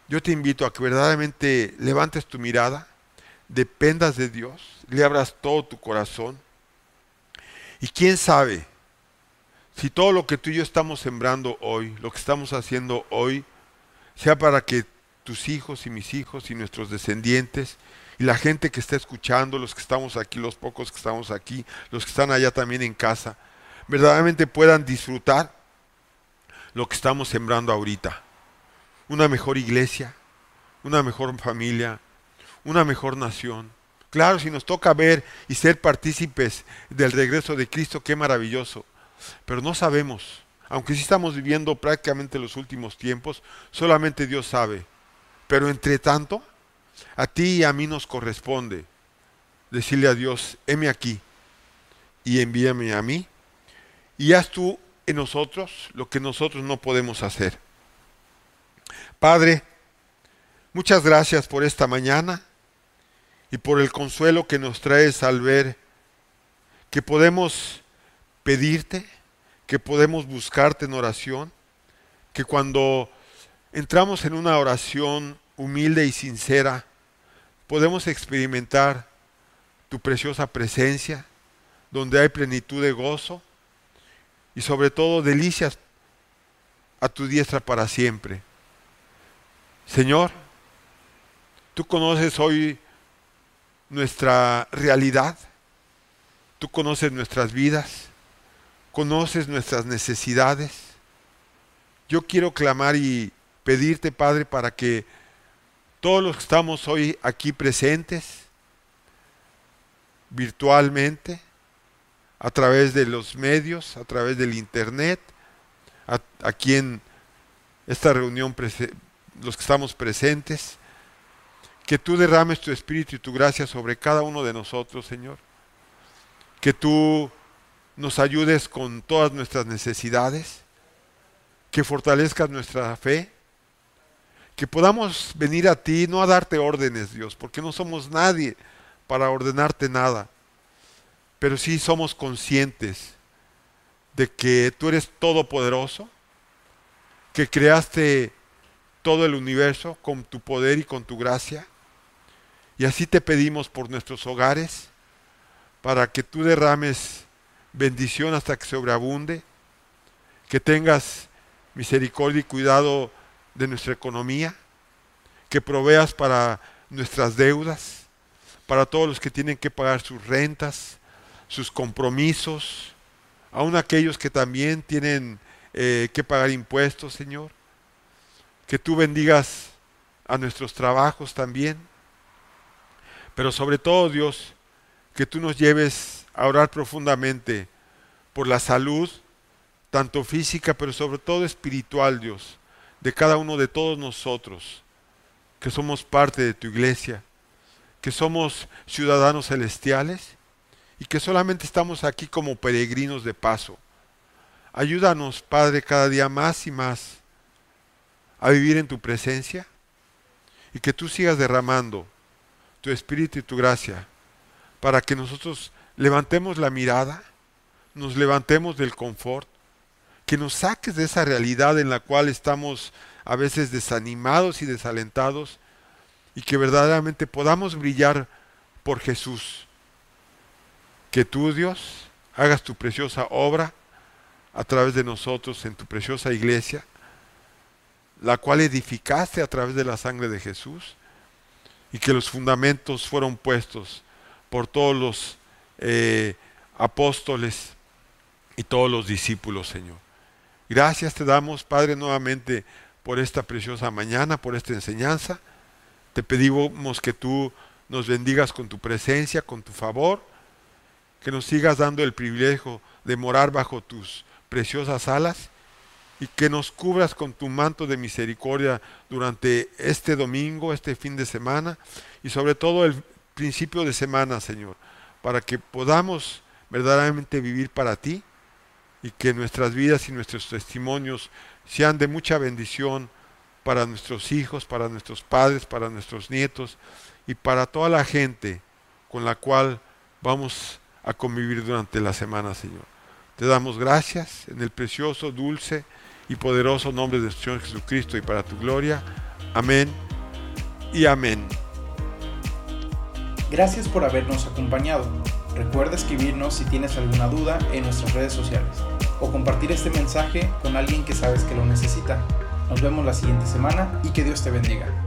yo te invito a que verdaderamente levantes tu mirada, dependas de Dios, le abras todo tu corazón y quién sabe si todo lo que tú y yo estamos sembrando hoy, lo que estamos haciendo hoy, sea para que tus hijos y mis hijos y nuestros descendientes y la gente que está escuchando, los que estamos aquí, los pocos que estamos aquí, los que están allá también en casa, verdaderamente puedan disfrutar lo que estamos sembrando ahorita. Una mejor iglesia, una mejor familia, una mejor nación. Claro, si nos toca ver y ser partícipes del regreso de Cristo, qué maravilloso. Pero no sabemos, aunque sí estamos viviendo prácticamente los últimos tiempos, solamente Dios sabe. Pero entre tanto, a ti y a mí nos corresponde decirle a Dios, heme aquí y envíame a mí y haz tú en nosotros lo que nosotros no podemos hacer. Padre, muchas gracias por esta mañana y por el consuelo que nos traes al ver que podemos pedirte, que podemos buscarte en oración, que cuando entramos en una oración humilde y sincera, podemos experimentar tu preciosa presencia, donde hay plenitud de gozo y sobre todo delicias a tu diestra para siempre. Señor, tú conoces hoy nuestra realidad, tú conoces nuestras vidas, conoces nuestras necesidades. Yo quiero clamar y pedirte, Padre, para que todos los que estamos hoy aquí presentes, virtualmente, a través de los medios, a través del Internet, aquí en esta reunión, los que estamos presentes, que tú derrames tu espíritu y tu gracia sobre cada uno de nosotros, Señor. Que tú nos ayudes con todas nuestras necesidades, que fortalezcas nuestra fe que podamos venir a ti, no a darte órdenes, Dios, porque no somos nadie para ordenarte nada, pero sí somos conscientes de que tú eres todopoderoso, que creaste todo el universo con tu poder y con tu gracia. Y así te pedimos por nuestros hogares, para que tú derrames bendición hasta que sobreabunde, que tengas misericordia y cuidado de nuestra economía, que proveas para nuestras deudas, para todos los que tienen que pagar sus rentas, sus compromisos, aun aquellos que también tienen eh, que pagar impuestos, Señor. Que tú bendigas a nuestros trabajos también. Pero sobre todo, Dios, que tú nos lleves a orar profundamente por la salud, tanto física, pero sobre todo espiritual, Dios de cada uno de todos nosotros, que somos parte de tu iglesia, que somos ciudadanos celestiales y que solamente estamos aquí como peregrinos de paso. Ayúdanos, Padre, cada día más y más a vivir en tu presencia y que tú sigas derramando tu espíritu y tu gracia para que nosotros levantemos la mirada, nos levantemos del confort que nos saques de esa realidad en la cual estamos a veces desanimados y desalentados y que verdaderamente podamos brillar por Jesús. Que tú, Dios, hagas tu preciosa obra a través de nosotros en tu preciosa iglesia, la cual edificaste a través de la sangre de Jesús y que los fundamentos fueron puestos por todos los eh, apóstoles y todos los discípulos, Señor. Gracias te damos, Padre, nuevamente por esta preciosa mañana, por esta enseñanza. Te pedimos que tú nos bendigas con tu presencia, con tu favor, que nos sigas dando el privilegio de morar bajo tus preciosas alas y que nos cubras con tu manto de misericordia durante este domingo, este fin de semana y sobre todo el principio de semana, Señor, para que podamos verdaderamente vivir para ti y que nuestras vidas y nuestros testimonios sean de mucha bendición para nuestros hijos, para nuestros padres, para nuestros nietos y para toda la gente con la cual vamos a convivir durante la semana, Señor. Te damos gracias en el precioso, dulce y poderoso nombre de Señor Jesucristo y para tu gloria. Amén y amén. Gracias por habernos acompañado. Recuerda escribirnos si tienes alguna duda en nuestras redes sociales. o compartir este mensaje con alguien que sabes que lo necesita. Nos vemos la siguiente semana y que Dios te bendiga.